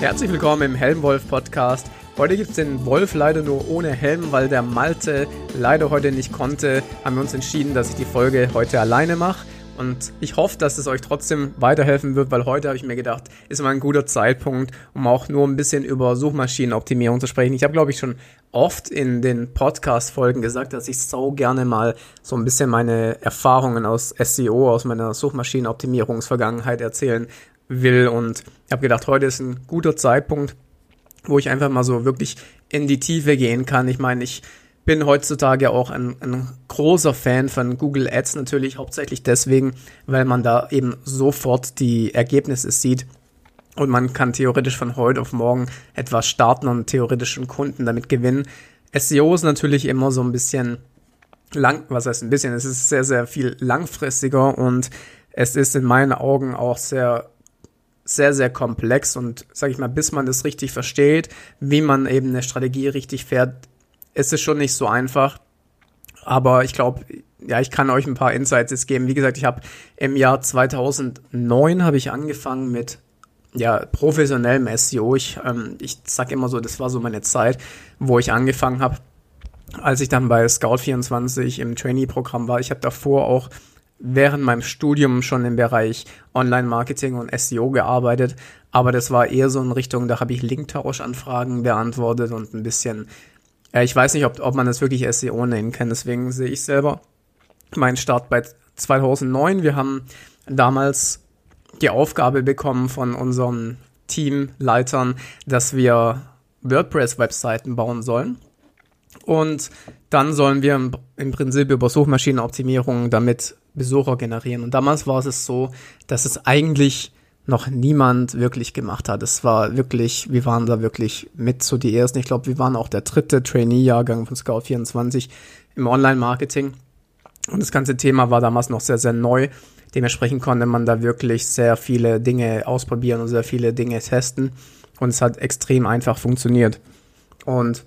Herzlich willkommen im Helmwolf Podcast. Heute gibt es den Wolf leider nur ohne Helm, weil der Malte leider heute nicht konnte. Haben wir uns entschieden, dass ich die Folge heute alleine mache. Und ich hoffe, dass es euch trotzdem weiterhelfen wird, weil heute habe ich mir gedacht, ist mal ein guter Zeitpunkt, um auch nur ein bisschen über Suchmaschinenoptimierung zu sprechen. Ich habe, glaube ich, schon oft in den Podcast-Folgen gesagt, dass ich so gerne mal so ein bisschen meine Erfahrungen aus SEO, aus meiner Suchmaschinenoptimierungsvergangenheit erzählen will. Und ich habe gedacht, heute ist ein guter Zeitpunkt, wo ich einfach mal so wirklich in die Tiefe gehen kann. Ich meine, ich bin heutzutage auch ein, ein, großer Fan von Google Ads natürlich, hauptsächlich deswegen, weil man da eben sofort die Ergebnisse sieht und man kann theoretisch von heute auf morgen etwas starten und theoretischen Kunden damit gewinnen. SEO ist natürlich immer so ein bisschen lang, was heißt ein bisschen, es ist sehr, sehr viel langfristiger und es ist in meinen Augen auch sehr sehr, sehr komplex und sage ich mal, bis man das richtig versteht, wie man eben eine Strategie richtig fährt, ist es schon nicht so einfach. Aber ich glaube, ja, ich kann euch ein paar Insights jetzt geben. Wie gesagt, ich habe im Jahr 2009 habe ich angefangen mit ja, professionellem SEO. Ich, ähm, ich sag immer so, das war so meine Zeit, wo ich angefangen habe, als ich dann bei Scout24 im Trainee-Programm war. Ich habe davor auch während meinem Studium schon im Bereich Online-Marketing und SEO gearbeitet, aber das war eher so in Richtung, da habe ich Linktauschanfragen beantwortet und ein bisschen ja, ich weiß nicht, ob, ob man das wirklich SEO nennen kann, deswegen sehe ich selber meinen Start bei 2009. Wir haben damals die Aufgabe bekommen von unseren Teamleitern, dass wir WordPress-Webseiten bauen sollen. Und dann sollen wir im, Prinzip über Suchmaschinenoptimierung damit Besucher generieren. Und damals war es so, dass es eigentlich noch niemand wirklich gemacht hat. Es war wirklich, wir waren da wirklich mit zu die ersten. Ich glaube, wir waren auch der dritte Trainee-Jahrgang von Scout24 im Online-Marketing. Und das ganze Thema war damals noch sehr, sehr neu. Dementsprechend konnte man da wirklich sehr viele Dinge ausprobieren und sehr viele Dinge testen. Und es hat extrem einfach funktioniert. Und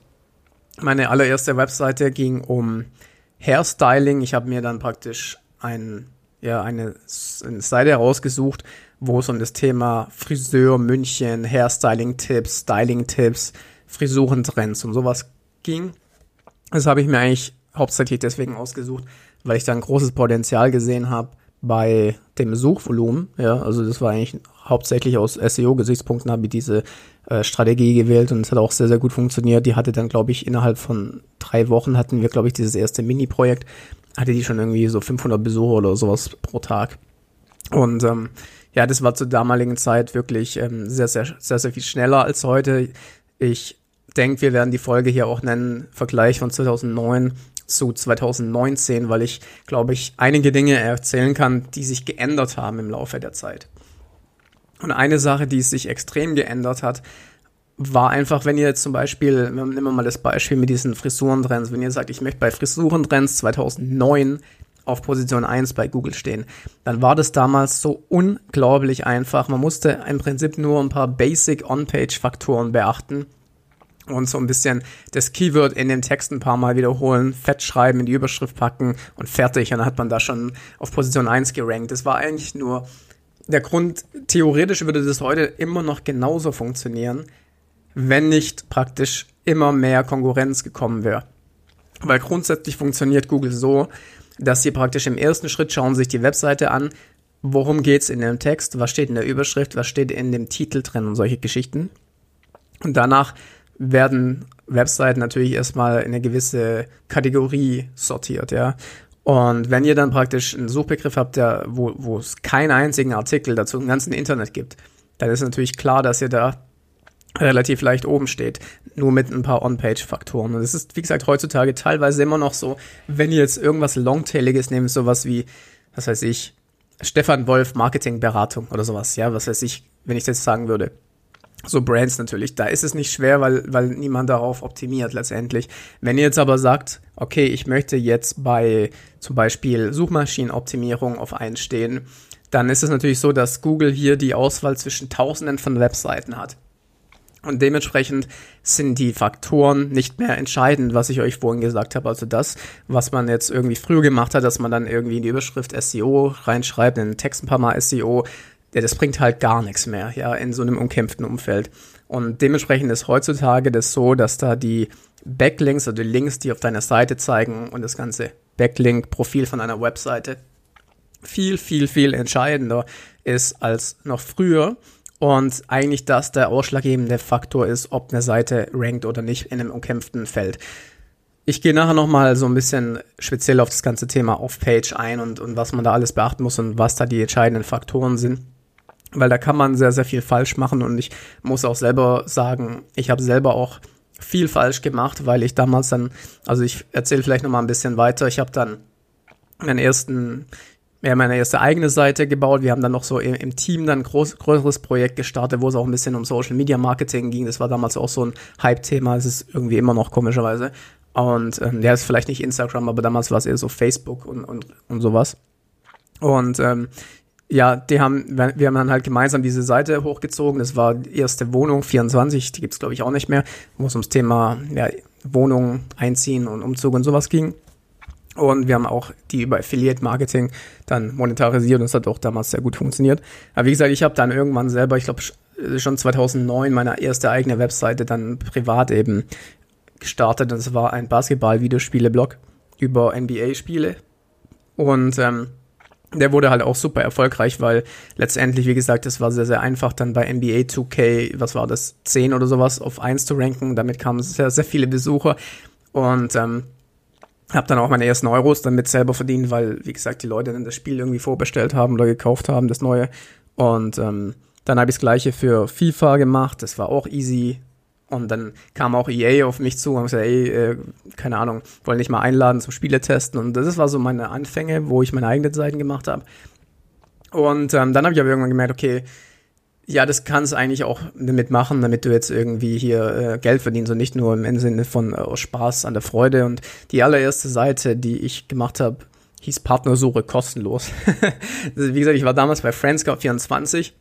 meine allererste Webseite ging um Hairstyling. Ich habe mir dann praktisch ein, ja, eine, eine Seite herausgesucht, wo es um das Thema Friseur, München, Hairstyling-Tipps, Styling-Tipps, Frisurentrends und sowas ging. Das habe ich mir eigentlich hauptsächlich deswegen ausgesucht, weil ich da ein großes Potenzial gesehen habe bei dem Suchvolumen. Ja, also das war eigentlich hauptsächlich aus SEO-Gesichtspunkten habe ich diese äh, Strategie gewählt und es hat auch sehr, sehr gut funktioniert. Die hatte dann, glaube ich, innerhalb von drei Wochen hatten wir, glaube ich, dieses erste Mini-Projekt, hatte die schon irgendwie so 500 Besucher oder sowas pro Tag. Und ähm, ja, das war zur damaligen Zeit wirklich ähm, sehr, sehr, sehr, sehr viel schneller als heute. Ich denke, wir werden die Folge hier auch nennen, Vergleich von 2009 zu 2019, weil ich, glaube ich, einige Dinge erzählen kann, die sich geändert haben im Laufe der Zeit. Und eine Sache, die sich extrem geändert hat, war einfach, wenn ihr zum Beispiel, nehmen wir mal das Beispiel mit diesen Frisurentrends, wenn ihr sagt, ich möchte bei Frisurentrends 2009 auf Position 1 bei Google stehen. Dann war das damals so unglaublich einfach. Man musste im Prinzip nur ein paar Basic On-Page-Faktoren beachten und so ein bisschen das Keyword in dem Text ein paar Mal wiederholen, fett schreiben, in die Überschrift packen und fertig. Und dann hat man da schon auf Position 1 gerankt. Das war eigentlich nur der Grund, theoretisch würde das heute immer noch genauso funktionieren, wenn nicht praktisch immer mehr Konkurrenz gekommen wäre. Weil grundsätzlich funktioniert Google so, dass sie praktisch im ersten Schritt schauen sich die Webseite an, worum geht's in dem Text, was steht in der Überschrift, was steht in dem Titel drin und solche Geschichten. Und danach werden Webseiten natürlich erstmal in eine gewisse Kategorie sortiert, ja. Und wenn ihr dann praktisch einen Suchbegriff habt, der, wo, wo es keinen einzigen Artikel dazu im ganzen Internet gibt, dann ist natürlich klar, dass ihr da relativ leicht oben steht, nur mit ein paar On-Page-Faktoren. Und es ist, wie gesagt, heutzutage teilweise immer noch so, wenn ihr jetzt irgendwas Longtailiges nehmt, sowas wie, was weiß ich, Stefan Wolf Marketingberatung oder sowas, ja, was weiß ich, wenn ich das jetzt sagen würde. So Brands natürlich, da ist es nicht schwer, weil, weil niemand darauf optimiert letztendlich. Wenn ihr jetzt aber sagt, okay, ich möchte jetzt bei zum Beispiel Suchmaschinenoptimierung auf einen stehen, dann ist es natürlich so, dass Google hier die Auswahl zwischen tausenden von Webseiten hat. Und dementsprechend sind die Faktoren nicht mehr entscheidend, was ich euch vorhin gesagt habe. Also das, was man jetzt irgendwie früher gemacht hat, dass man dann irgendwie in die Überschrift SEO reinschreibt, in den Text ein paar Mal SEO, ja, das bringt halt gar nichts mehr, ja, in so einem umkämpften Umfeld. Und dementsprechend ist heutzutage das so, dass da die Backlinks oder die Links, die auf deiner Seite zeigen und das ganze Backlink-Profil von einer Webseite viel, viel, viel entscheidender ist als noch früher. Und eigentlich das der ausschlaggebende Faktor ist, ob eine Seite rankt oder nicht in einem umkämpften Feld. Ich gehe nachher nochmal so ein bisschen speziell auf das ganze Thema Off-Page ein und, und was man da alles beachten muss und was da die entscheidenden Faktoren sind. Weil da kann man sehr, sehr viel falsch machen und ich muss auch selber sagen, ich habe selber auch viel falsch gemacht, weil ich damals dann, also ich erzähle vielleicht nochmal ein bisschen weiter, ich habe dann meinen ersten, ja, meine erste eigene Seite gebaut. Wir haben dann noch so im, Team dann ein groß, größeres Projekt gestartet, wo es auch ein bisschen um Social Media Marketing ging. Das war damals auch so ein Hype-Thema. Es ist irgendwie immer noch komischerweise. Und ähm, ja, ist vielleicht nicht Instagram, aber damals war es eher so Facebook und, und, und sowas. Und ähm, ja, die haben, wir haben dann halt gemeinsam diese Seite hochgezogen. Das war die erste Wohnung 24, die gibt's glaube ich auch nicht mehr, wo es ums Thema ja, Wohnung einziehen und Umzug und sowas ging. Und wir haben auch die über Affiliate Marketing dann monetarisiert und das hat auch damals sehr gut funktioniert. Aber wie gesagt, ich habe dann irgendwann selber, ich glaube schon 2009, meine erste eigene Webseite dann privat eben gestartet. Das war ein Basketball-Videospiele-Blog über NBA-Spiele. Und ähm, der wurde halt auch super erfolgreich, weil letztendlich, wie gesagt, es war sehr, sehr einfach, dann bei NBA 2K, was war das, 10 oder sowas, auf 1 zu ranken. Damit kamen sehr, sehr viele Besucher. Und ähm, habe dann auch meine ersten Euros damit selber verdient, weil, wie gesagt, die Leute dann das Spiel irgendwie vorbestellt haben oder gekauft haben, das neue. Und ähm, dann habe ich das gleiche für FIFA gemacht. Das war auch easy. Und dann kam auch EA auf mich zu und gesagt, ey, äh, keine Ahnung, wollen nicht mal einladen zum Spiele testen. Und das war so meine Anfänge, wo ich meine eigenen Seiten gemacht habe. Und ähm, dann habe ich aber irgendwann gemerkt, okay, ja, das kannst du eigentlich auch damit machen, damit du jetzt irgendwie hier äh, Geld verdienst und nicht nur im Sinne von äh, Spaß an der Freude. Und die allererste Seite, die ich gemacht habe, hieß Partnersuche kostenlos. Wie gesagt, ich war damals bei Friendscout24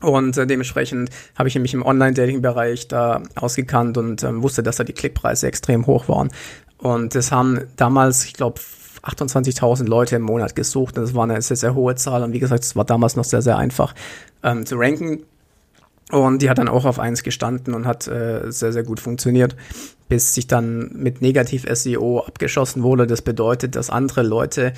und äh, dementsprechend habe ich mich im Online-Dating-Bereich da ausgekannt und ähm, wusste, dass da die Klickpreise extrem hoch waren. Und das haben damals, ich glaube, 28.000 Leute im Monat gesucht. Das war eine sehr, sehr hohe Zahl. Und wie gesagt, es war damals noch sehr, sehr einfach ähm, zu ranken. Und die hat dann auch auf eins gestanden und hat äh, sehr, sehr gut funktioniert, bis sich dann mit Negativ-SEO abgeschossen wurde. Das bedeutet, dass andere Leute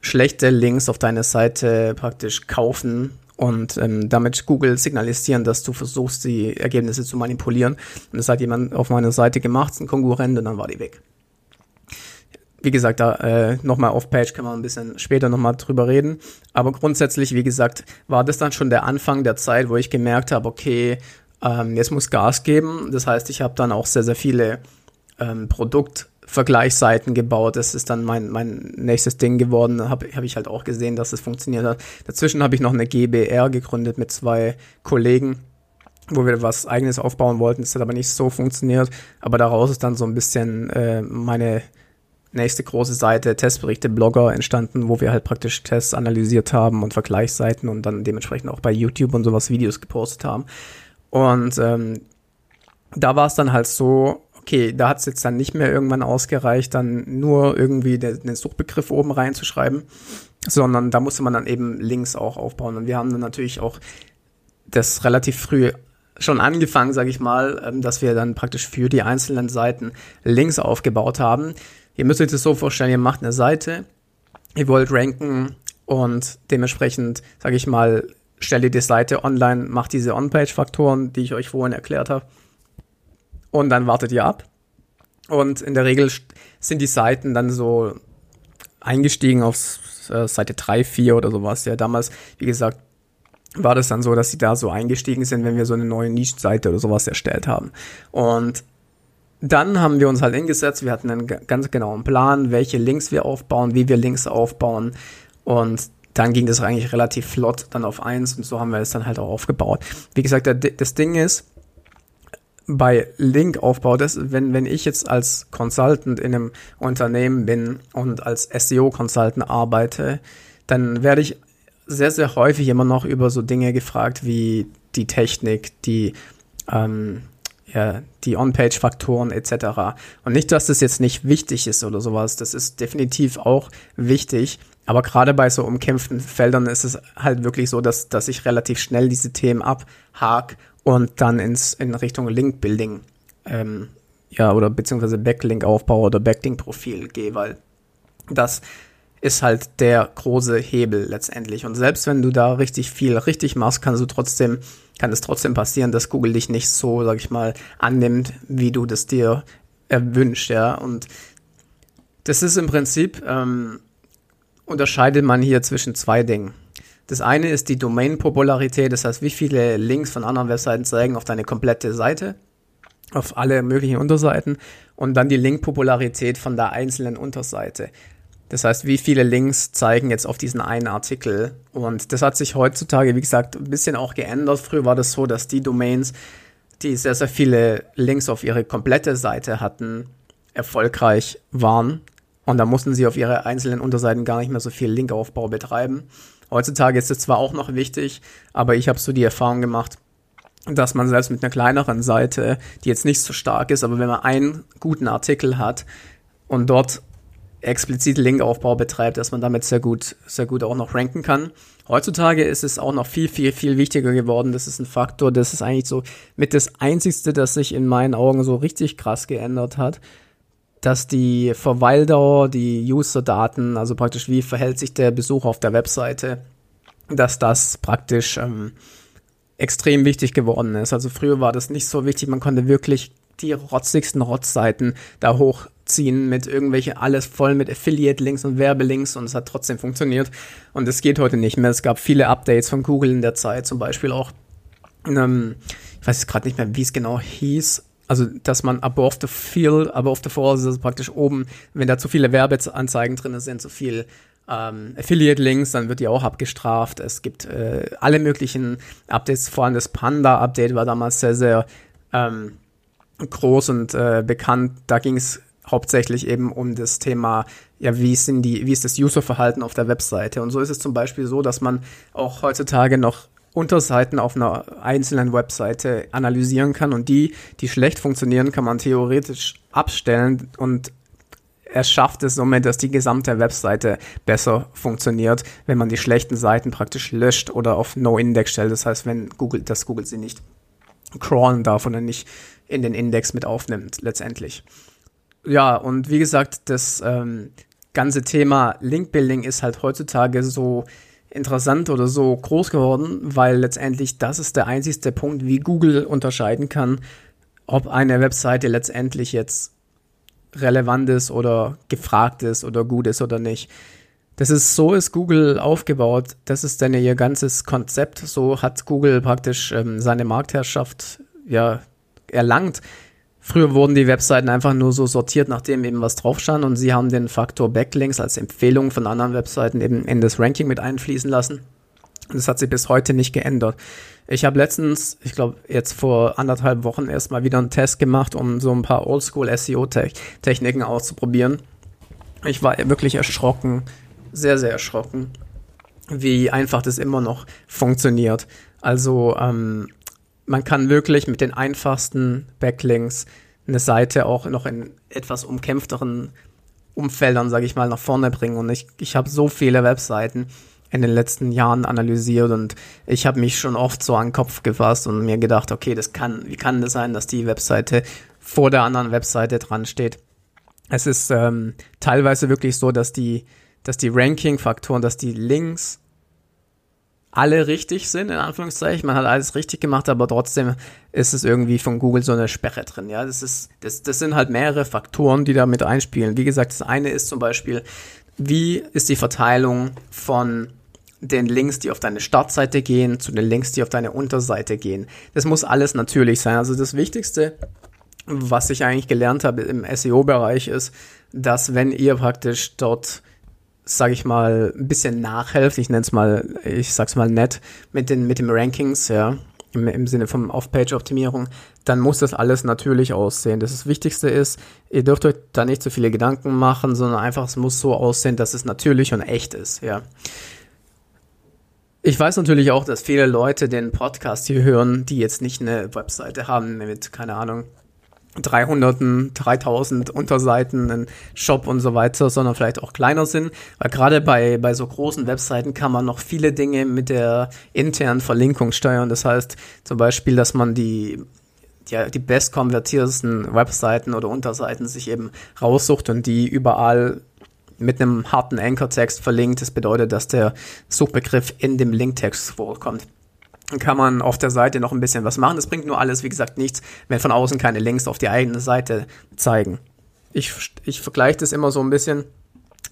schlechte Links auf deine Seite praktisch kaufen und ähm, damit Google signalisieren, dass du versuchst, die Ergebnisse zu manipulieren. Und das hat jemand auf meiner Seite gemacht, ein Konkurrent, und dann war die weg. Wie gesagt, da äh, nochmal auf Page kann man ein bisschen später nochmal drüber reden. Aber grundsätzlich, wie gesagt, war das dann schon der Anfang der Zeit, wo ich gemerkt habe, okay, ähm, jetzt muss Gas geben. Das heißt, ich habe dann auch sehr, sehr viele ähm, Produkt- Vergleichsseiten gebaut. Das ist dann mein, mein nächstes Ding geworden. Habe hab ich halt auch gesehen, dass es funktioniert hat. Dazwischen habe ich noch eine GBR gegründet mit zwei Kollegen, wo wir was eigenes aufbauen wollten. Das hat aber nicht so funktioniert. Aber daraus ist dann so ein bisschen äh, meine nächste große Seite, Testberichte, Blogger entstanden, wo wir halt praktisch Tests analysiert haben und Vergleichsseiten und dann dementsprechend auch bei YouTube und sowas Videos gepostet haben. Und ähm, da war es dann halt so, okay, da hat es jetzt dann nicht mehr irgendwann ausgereicht, dann nur irgendwie den, den Suchbegriff oben reinzuschreiben, sondern da musste man dann eben Links auch aufbauen. Und wir haben dann natürlich auch das relativ früh schon angefangen, sage ich mal, ähm, dass wir dann praktisch für die einzelnen Seiten Links aufgebaut haben. Ihr müsst euch das so vorstellen, ihr macht eine Seite, ihr wollt ranken und dementsprechend, sage ich mal, stellt ihr die Seite online, macht diese On-Page-Faktoren, die ich euch vorhin erklärt habe und dann wartet ihr ab. Und in der Regel sind die Seiten dann so eingestiegen auf äh, Seite 3, 4 oder sowas. Ja, damals, wie gesagt, war das dann so, dass sie da so eingestiegen sind, wenn wir so eine neue Nischenseite oder sowas erstellt haben. Und dann haben wir uns halt hingesetzt, wir hatten einen ganz genauen Plan, welche Links wir aufbauen, wie wir Links aufbauen und dann ging das eigentlich relativ flott dann auf eins und so haben wir es dann halt auch aufgebaut. Wie gesagt, das Ding ist, bei Linkaufbau, das, wenn, wenn ich jetzt als Consultant in einem Unternehmen bin und als SEO-Consultant arbeite, dann werde ich sehr, sehr häufig immer noch über so Dinge gefragt wie die Technik, die, ähm, ja, die On-Page-Faktoren etc. Und nicht, dass das jetzt nicht wichtig ist oder sowas, das ist definitiv auch wichtig, aber gerade bei so umkämpften Feldern ist es halt wirklich so, dass, dass ich relativ schnell diese Themen abhak und dann ins, in Richtung Link-Building, ähm, ja, oder beziehungsweise Backlink-Aufbau oder Backlink-Profil gehe, weil das ist halt der große Hebel letztendlich. Und selbst wenn du da richtig viel richtig machst, kannst du trotzdem, kann es trotzdem passieren, dass Google dich nicht so, sag ich mal, annimmt, wie du das dir erwünscht, ja. Und das ist im Prinzip, ähm, unterscheidet man hier zwischen zwei Dingen. Das eine ist die Domain-Popularität, das heißt, wie viele Links von anderen Webseiten zeigen auf deine komplette Seite, auf alle möglichen Unterseiten und dann die Link-Popularität von der einzelnen Unterseite. Das heißt, wie viele Links zeigen jetzt auf diesen einen Artikel? Und das hat sich heutzutage, wie gesagt, ein bisschen auch geändert. Früher war das so, dass die Domains, die sehr, sehr viele Links auf ihre komplette Seite hatten, erfolgreich waren. Und da mussten sie auf ihre einzelnen Unterseiten gar nicht mehr so viel Linkaufbau betreiben. Heutzutage ist es zwar auch noch wichtig, aber ich habe so die Erfahrung gemacht, dass man selbst mit einer kleineren Seite, die jetzt nicht so stark ist, aber wenn man einen guten Artikel hat und dort explizit Linkaufbau betreibt, dass man damit sehr gut, sehr gut auch noch ranken kann. Heutzutage ist es auch noch viel, viel, viel wichtiger geworden. Das ist ein Faktor, das ist eigentlich so mit das einzigste, das sich in meinen Augen so richtig krass geändert hat, dass die Verweildauer, die User-Daten, also praktisch wie verhält sich der Besucher auf der Webseite, dass das praktisch ähm, extrem wichtig geworden ist. Also früher war das nicht so wichtig, man konnte wirklich die rotzigsten Rotzseiten da hochziehen mit irgendwelche, alles voll mit Affiliate-Links und Werbelinks und es hat trotzdem funktioniert. Und es geht heute nicht mehr. Es gab viele Updates von Google in der Zeit, zum Beispiel auch, ähm, ich weiß gerade nicht mehr, wie es genau hieß, also dass man above the field, above the falls, also praktisch oben, wenn da zu viele Werbeanzeigen drin sind, zu viel ähm, Affiliate-Links, dann wird die auch abgestraft. Es gibt äh, alle möglichen Updates, vor allem das Panda-Update war damals sehr, sehr ähm, groß und äh, bekannt. Da ging es hauptsächlich eben um das Thema, ja, wie sind die, wie ist das Userverhalten auf der Webseite? Und so ist es zum Beispiel so, dass man auch heutzutage noch Unterseiten auf einer einzelnen Webseite analysieren kann und die, die schlecht funktionieren, kann man theoretisch abstellen und er schafft es somit, dass die gesamte Webseite besser funktioniert, wenn man die schlechten Seiten praktisch löscht oder auf No-Index stellt. Das heißt, wenn Google, dass Google sie nicht crawlen darf und nicht in den Index mit aufnimmt, letztendlich. Ja, und wie gesagt, das ähm, ganze Thema Link-Building ist halt heutzutage so interessant oder so groß geworden, weil letztendlich das ist der einzigste Punkt, wie Google unterscheiden kann, ob eine Webseite letztendlich jetzt relevant ist oder gefragt ist oder gut ist oder nicht. Das ist so ist Google aufgebaut. Das ist dann ihr ganzes Konzept. So hat Google praktisch ähm, seine Marktherrschaft ja erlangt. Früher wurden die Webseiten einfach nur so sortiert, nachdem eben was drauf stand und sie haben den Faktor Backlinks als Empfehlung von anderen Webseiten eben in das Ranking mit einfließen lassen. Das hat sich bis heute nicht geändert. Ich habe letztens, ich glaube jetzt vor anderthalb Wochen erstmal wieder einen Test gemacht, um so ein paar Oldschool SEO-Techniken auszuprobieren. Ich war wirklich erschrocken, sehr, sehr erschrocken, wie einfach das immer noch funktioniert. Also ähm, man kann wirklich mit den einfachsten Backlinks eine Seite auch noch in etwas umkämpfteren Umfeldern, sage ich mal, nach vorne bringen. Und ich, ich habe so viele Webseiten in den letzten Jahren analysiert und ich habe mich schon oft so an den Kopf gefasst und mir gedacht, okay, das kann, wie kann das sein, dass die Webseite vor der anderen Webseite dran steht? Es ist ähm, teilweise wirklich so, dass die, dass die Ranking-Faktoren, dass die Links alle richtig sind, in Anführungszeichen. Man hat alles richtig gemacht, aber trotzdem ist es irgendwie von Google so eine Sperre drin. Ja, das ist, das, das sind halt mehrere Faktoren, die da mit einspielen. Wie gesagt, das eine ist zum Beispiel, wie ist die Verteilung von den Links, die auf deine Startseite gehen, zu den Links, die auf deine Unterseite gehen. Das muss alles natürlich sein. Also das Wichtigste, was ich eigentlich gelernt habe im SEO-Bereich ist, dass wenn ihr praktisch dort sage ich mal, ein bisschen nachhelft, ich nenne es mal, ich sag's mal nett, mit den, mit dem Rankings, ja, im, im Sinne von Off-Page-Optimierung, dann muss das alles natürlich aussehen. Das, das Wichtigste ist, ihr dürft euch da nicht so viele Gedanken machen, sondern einfach, es muss so aussehen, dass es natürlich und echt ist, ja. Ich weiß natürlich auch, dass viele Leute den Podcast hier hören, die jetzt nicht eine Webseite haben mit, keine Ahnung, 300, 3000 Unterseiten, einen Shop und so weiter, sondern vielleicht auch kleiner sind. Weil gerade bei, bei so großen Webseiten kann man noch viele Dinge mit der internen Verlinkung steuern. Das heißt zum Beispiel, dass man die ja, die best konvertiertesten Webseiten oder Unterseiten sich eben raussucht und die überall mit einem harten Anchor-Text verlinkt. Das bedeutet, dass der Suchbegriff in dem Linktext vorkommt kann man auf der Seite noch ein bisschen was machen. Das bringt nur alles, wie gesagt, nichts, wenn von außen keine Links auf die eigene Seite zeigen. Ich, ich vergleiche das immer so ein bisschen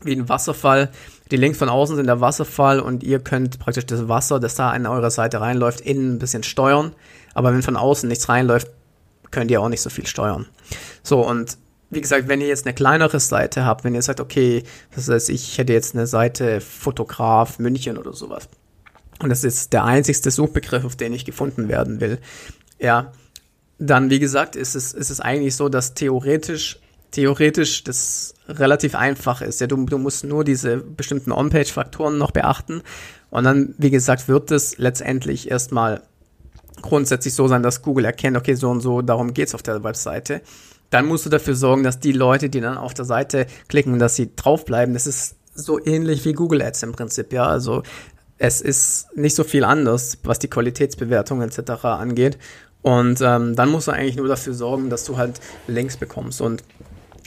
wie ein Wasserfall. Die Links von außen sind der Wasserfall und ihr könnt praktisch das Wasser, das da in eure Seite reinläuft, innen ein bisschen steuern. Aber wenn von außen nichts reinläuft, könnt ihr auch nicht so viel steuern. So, und wie gesagt, wenn ihr jetzt eine kleinere Seite habt, wenn ihr sagt, okay, das heißt, ich hätte jetzt eine Seite Fotograf München oder sowas, und das ist der einzigste Suchbegriff, auf den ich gefunden werden will, ja, dann, wie gesagt, ist es, ist es eigentlich so, dass theoretisch, theoretisch das relativ einfach ist. Ja, du, du musst nur diese bestimmten On-Page-Faktoren noch beachten. Und dann, wie gesagt, wird es letztendlich erstmal grundsätzlich so sein, dass Google erkennt, okay, so und so, darum geht's auf der Webseite. Dann musst du dafür sorgen, dass die Leute, die dann auf der Seite klicken, dass sie draufbleiben. Das ist so ähnlich wie Google Ads im Prinzip, ja. Also es ist nicht so viel anders, was die Qualitätsbewertung etc. angeht. Und ähm, dann musst du eigentlich nur dafür sorgen, dass du halt Links bekommst. Und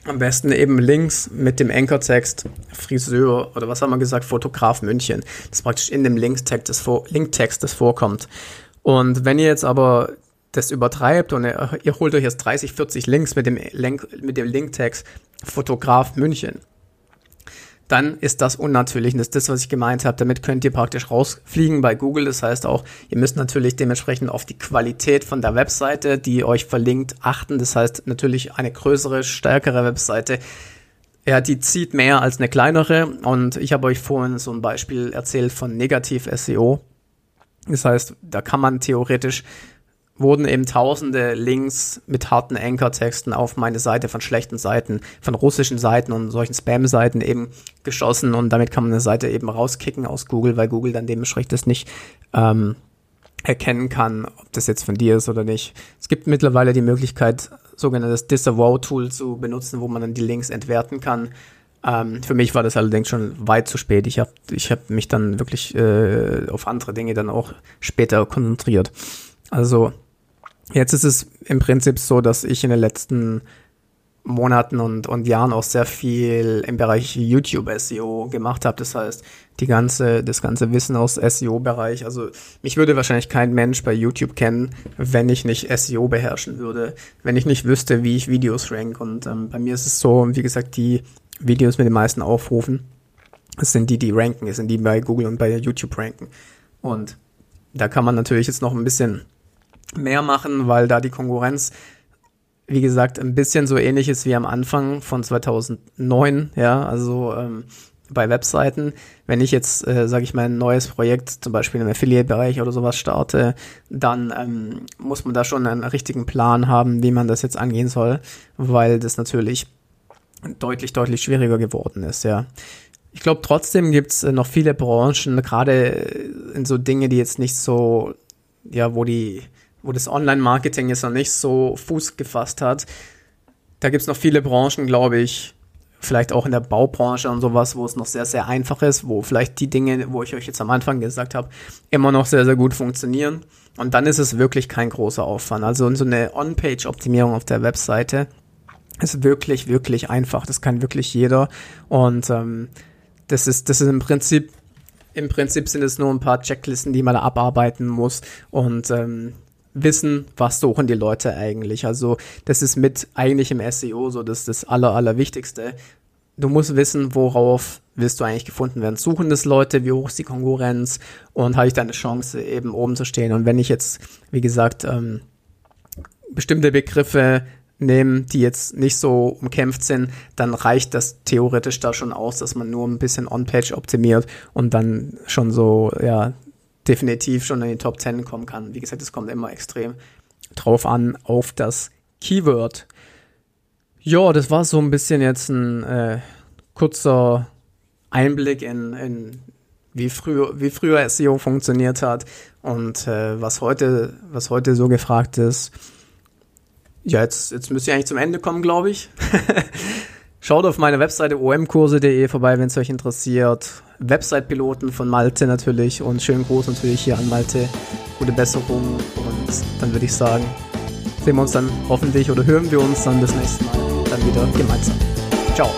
am besten eben Links mit dem Anchor-Text Friseur oder was haben wir gesagt, Fotograf München. Das praktisch in dem Linktext, das, vor das vorkommt. Und wenn ihr jetzt aber das übertreibt und ihr, ihr holt euch jetzt 30, 40 Links mit dem, Link, mit dem Linktext Fotograf München, dann ist das unnatürlich. Und das ist das, was ich gemeint habe. Damit könnt ihr praktisch rausfliegen bei Google. Das heißt auch, ihr müsst natürlich dementsprechend auf die Qualität von der Webseite, die euch verlinkt, achten. Das heißt natürlich eine größere, stärkere Webseite. Ja, die zieht mehr als eine kleinere. Und ich habe euch vorhin so ein Beispiel erzählt von Negativ-SEO. Das heißt, da kann man theoretisch wurden eben tausende Links mit harten Anchor-Texten auf meine Seite von schlechten Seiten, von russischen Seiten und solchen Spam-Seiten eben geschossen und damit kann man eine Seite eben rauskicken aus Google, weil Google dann dementsprechend das nicht ähm, erkennen kann, ob das jetzt von dir ist oder nicht. Es gibt mittlerweile die Möglichkeit, sogenanntes Disavow-Tool zu benutzen, wo man dann die Links entwerten kann. Ähm, für mich war das allerdings schon weit zu spät. Ich habe ich hab mich dann wirklich äh, auf andere Dinge dann auch später konzentriert. Also Jetzt ist es im Prinzip so, dass ich in den letzten Monaten und, und Jahren auch sehr viel im Bereich YouTube SEO gemacht habe. Das heißt, die ganze, das ganze Wissen aus SEO-Bereich. Also mich würde wahrscheinlich kein Mensch bei YouTube kennen, wenn ich nicht SEO beherrschen würde, wenn ich nicht wüsste, wie ich Videos rank. Und ähm, bei mir ist es so, wie gesagt, die Videos mit den meisten Aufrufen, es sind die, die ranken, es sind die bei Google und bei YouTube ranken. Und da kann man natürlich jetzt noch ein bisschen mehr machen, weil da die Konkurrenz, wie gesagt, ein bisschen so ähnlich ist wie am Anfang von 2009, ja, also ähm, bei Webseiten. Wenn ich jetzt, äh, sage ich mal, ein neues Projekt, zum Beispiel im Affiliate-Bereich oder sowas starte, dann ähm, muss man da schon einen richtigen Plan haben, wie man das jetzt angehen soll, weil das natürlich deutlich, deutlich schwieriger geworden ist, ja. Ich glaube, trotzdem gibt's äh, noch viele Branchen, gerade in so Dinge, die jetzt nicht so, ja, wo die wo das Online-Marketing jetzt noch nicht so Fuß gefasst hat. Da gibt es noch viele Branchen, glaube ich, vielleicht auch in der Baubranche und sowas, wo es noch sehr, sehr einfach ist, wo vielleicht die Dinge, wo ich euch jetzt am Anfang gesagt habe, immer noch sehr, sehr gut funktionieren. Und dann ist es wirklich kein großer Aufwand. Also so eine On-Page-Optimierung auf der Webseite ist wirklich, wirklich einfach. Das kann wirklich jeder. Und ähm, das ist, das ist im Prinzip, im Prinzip sind es nur ein paar Checklisten, die man da abarbeiten muss. Und ähm, wissen, was suchen die Leute eigentlich. Also das ist mit eigentlich im SEO so das, das Aller, Allerwichtigste. Du musst wissen, worauf willst du eigentlich gefunden werden. Suchen das Leute, wie hoch ist die Konkurrenz und habe ich da eine Chance, eben oben zu stehen. Und wenn ich jetzt, wie gesagt, ähm, bestimmte Begriffe nehme, die jetzt nicht so umkämpft sind, dann reicht das theoretisch da schon aus, dass man nur ein bisschen On-Page optimiert und dann schon so, ja, definitiv schon in die Top 10 kommen kann. Wie gesagt, es kommt immer extrem drauf an, auf das Keyword. Ja, das war so ein bisschen jetzt ein äh, kurzer Einblick in, in wie früher, wie früher SEO funktioniert hat und äh, was heute, was heute so gefragt ist. Ja, jetzt, jetzt müsst ihr eigentlich zum Ende kommen, glaube ich. Schaut auf meine Webseite omkurse.de vorbei, wenn es euch interessiert. Website-Piloten von Malte natürlich und schönen Gruß natürlich hier an Malte. Gute Besserung und dann würde ich sagen, sehen wir uns dann hoffentlich oder hören wir uns dann das nächste Mal dann wieder gemeinsam. Ciao.